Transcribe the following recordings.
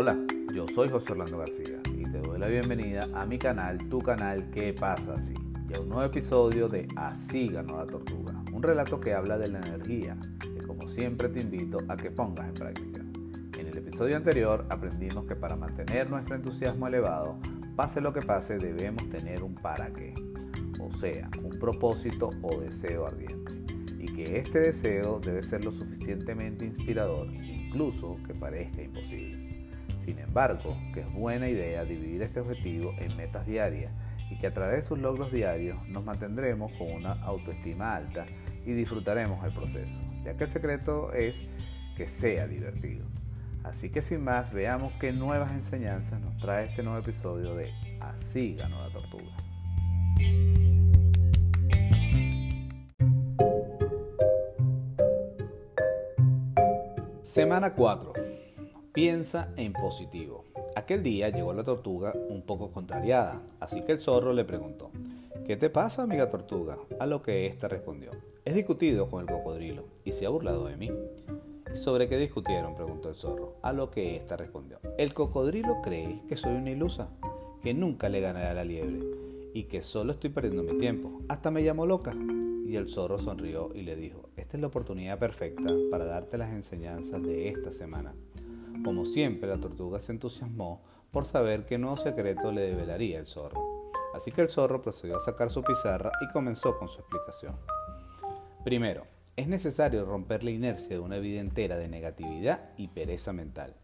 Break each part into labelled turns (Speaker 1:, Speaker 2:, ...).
Speaker 1: Hola, yo soy José Orlando García y te doy la bienvenida a mi canal, tu canal ¿Qué pasa así? Y a un nuevo episodio de Así ganó la tortuga, un relato que habla de la energía, que como siempre te invito a que pongas en práctica. En el episodio anterior aprendimos que para mantener nuestro entusiasmo elevado, pase lo que pase, debemos tener un para qué, o sea, un propósito o deseo ardiente, y que este deseo debe ser lo suficientemente inspirador, incluso que parezca imposible. Sin embargo, que es buena idea dividir este objetivo en metas diarias y que a través de sus logros diarios nos mantendremos con una autoestima alta y disfrutaremos el proceso, ya que el secreto es que sea divertido. Así que sin más, veamos qué nuevas enseñanzas nos trae este nuevo episodio de Así ganó la tortuga. Semana 4. Piensa en positivo. Aquel día llegó la tortuga un poco contrariada, así que el zorro le preguntó, ¿Qué te pasa, amiga tortuga? A lo que ésta respondió, he discutido con el cocodrilo y se ha burlado de mí. ¿Y sobre qué discutieron? preguntó el zorro, a lo que ésta respondió, el cocodrilo cree que soy una ilusa, que nunca le ganaré a la liebre y que solo estoy perdiendo mi tiempo, hasta me llamo loca. Y el zorro sonrió y le dijo, esta es la oportunidad perfecta para darte las enseñanzas de esta semana. Como siempre, la tortuga se entusiasmó por saber qué nuevo secreto le develaría el zorro. Así que el zorro procedió a sacar su pizarra y comenzó con su explicación. Primero, es necesario romper la inercia de una vida entera de negatividad y pereza mental,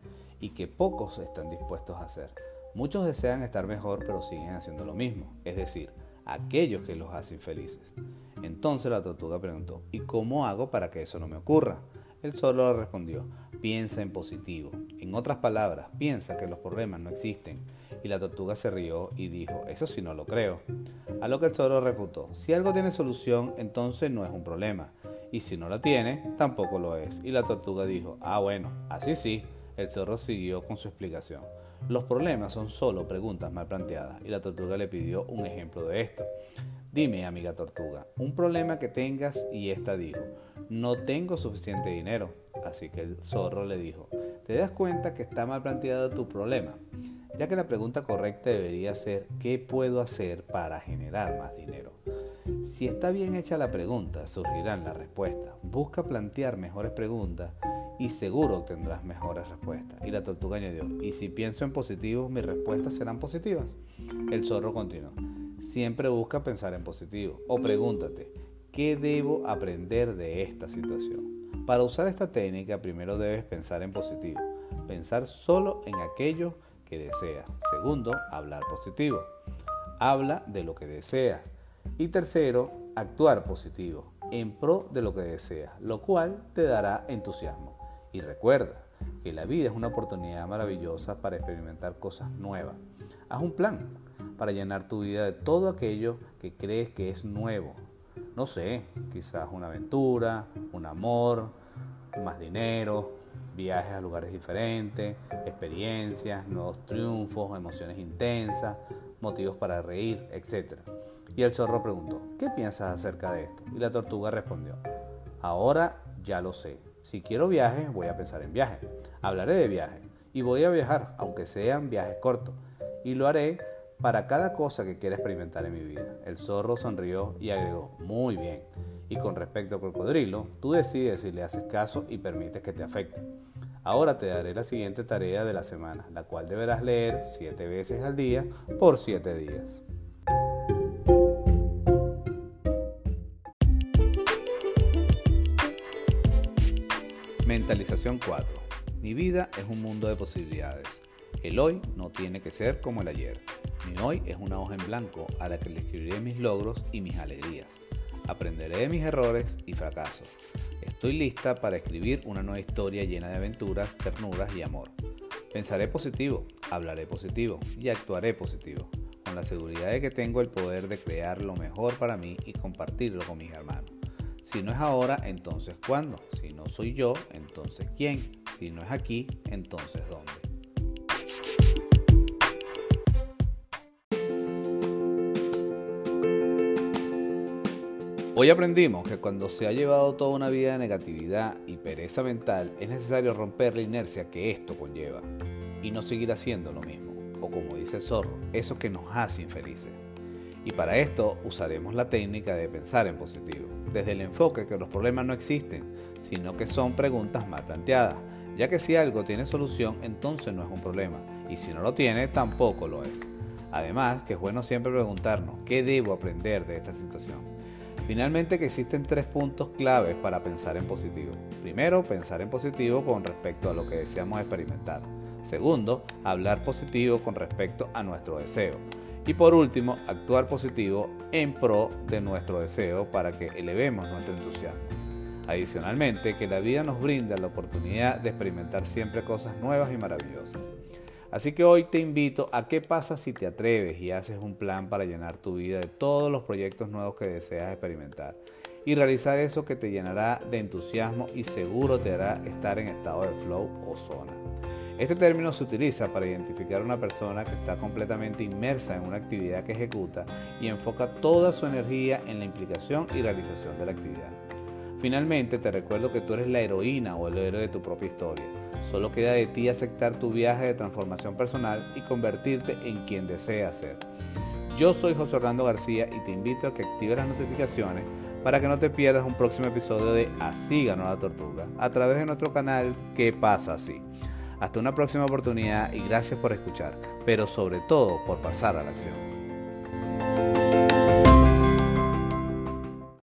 Speaker 1: y que pocos están dispuestos a hacer. Muchos desean estar mejor pero siguen haciendo lo mismo, es decir, aquellos que los hacen felices. Entonces la tortuga preguntó, ¿y cómo hago para que eso no me ocurra? El zorro le respondió, piensa en positivo. En otras palabras, piensa que los problemas no existen. Y la tortuga se rió y dijo, eso sí no lo creo. A lo que el zorro refutó, si algo tiene solución, entonces no es un problema. Y si no la tiene, tampoco lo es. Y la tortuga dijo, ah bueno, así sí. El zorro siguió con su explicación. Los problemas son solo preguntas mal planteadas y la tortuga le pidió un ejemplo de esto. Dime, amiga tortuga, un problema que tengas y esta dijo, no tengo suficiente dinero. Así que el zorro le dijo, ¿te das cuenta que está mal planteado tu problema? Ya que la pregunta correcta debería ser, ¿qué puedo hacer para generar más dinero? Si está bien hecha la pregunta, surgirán las respuestas. Busca plantear mejores preguntas y seguro obtendrás mejores respuestas. Y la tortuga añadió, y si pienso en positivo, mis respuestas serán positivas. El zorro continuó, siempre busca pensar en positivo o pregúntate, ¿qué debo aprender de esta situación? Para usar esta técnica primero debes pensar en positivo, pensar solo en aquello que deseas. Segundo, hablar positivo. Habla de lo que deseas. Y tercero, actuar positivo, en pro de lo que deseas, lo cual te dará entusiasmo. Y recuerda que la vida es una oportunidad maravillosa para experimentar cosas nuevas. Haz un plan para llenar tu vida de todo aquello que crees que es nuevo. No sé, quizás una aventura, un amor, más dinero, viajes a lugares diferentes, experiencias, nuevos triunfos, emociones intensas, motivos para reír, etc. Y el zorro preguntó, ¿qué piensas acerca de esto? Y la tortuga respondió, ahora ya lo sé. Si quiero viajes, voy a pensar en viajes. Hablaré de viajes. Y voy a viajar, aunque sean viajes cortos. Y lo haré para cada cosa que quiera experimentar en mi vida. El zorro sonrió y agregó, muy bien. Y con respecto al cocodrilo, tú decides si le haces caso y permites que te afecte. Ahora te daré la siguiente tarea de la semana, la cual deberás leer siete veces al día por siete días. Mentalización 4. Mi vida es un mundo de posibilidades. El hoy no tiene que ser como el ayer. Mi hoy es una hoja en blanco a la que le escribiré mis logros y mis alegrías. Aprenderé de mis errores y fracasos. Estoy lista para escribir una nueva historia llena de aventuras, ternuras y amor. Pensaré positivo, hablaré positivo y actuaré positivo, con la seguridad de que tengo el poder de crear lo mejor para mí y compartirlo con mis hermanos. Si no es ahora, entonces ¿cuándo? Si no soy yo, entonces ¿quién? Si no es aquí, entonces ¿dónde? Hoy aprendimos que cuando se ha llevado toda una vida de negatividad y pereza mental, es necesario romper la inercia que esto conlleva. y no seguir haciendo lo mismo, o como dice el zorro, eso que nos hace infelices. Y para esto usaremos la técnica de pensar en positivo, desde el enfoque que los problemas no existen, sino que son preguntas mal planteadas, ya que si algo tiene solución, entonces no es un problema, y si no lo tiene, tampoco lo es. Además, que es bueno siempre preguntarnos, ¿qué debo aprender de esta situación? Finalmente que existen tres puntos claves para pensar en positivo. Primero, pensar en positivo con respecto a lo que deseamos experimentar. Segundo, hablar positivo con respecto a nuestro deseo. Y por último, actuar positivo en pro de nuestro deseo para que elevemos nuestro entusiasmo. Adicionalmente, que la vida nos brinda la oportunidad de experimentar siempre cosas nuevas y maravillosas. Así que hoy te invito a qué pasa si te atreves y haces un plan para llenar tu vida de todos los proyectos nuevos que deseas experimentar y realizar eso que te llenará de entusiasmo y seguro te hará estar en estado de flow o zona. Este término se utiliza para identificar a una persona que está completamente inmersa en una actividad que ejecuta y enfoca toda su energía en la implicación y realización de la actividad. Finalmente, te recuerdo que tú eres la heroína o el héroe de tu propia historia. Solo queda de ti aceptar tu viaje de transformación personal y convertirte en quien deseas ser. Yo soy José Orlando García y te invito a que actives las notificaciones para que no te pierdas un próximo episodio de Así ganó la tortuga a través de nuestro canal ¿Qué pasa así? Hasta una próxima oportunidad y gracias por escuchar, pero sobre todo por pasar a la acción.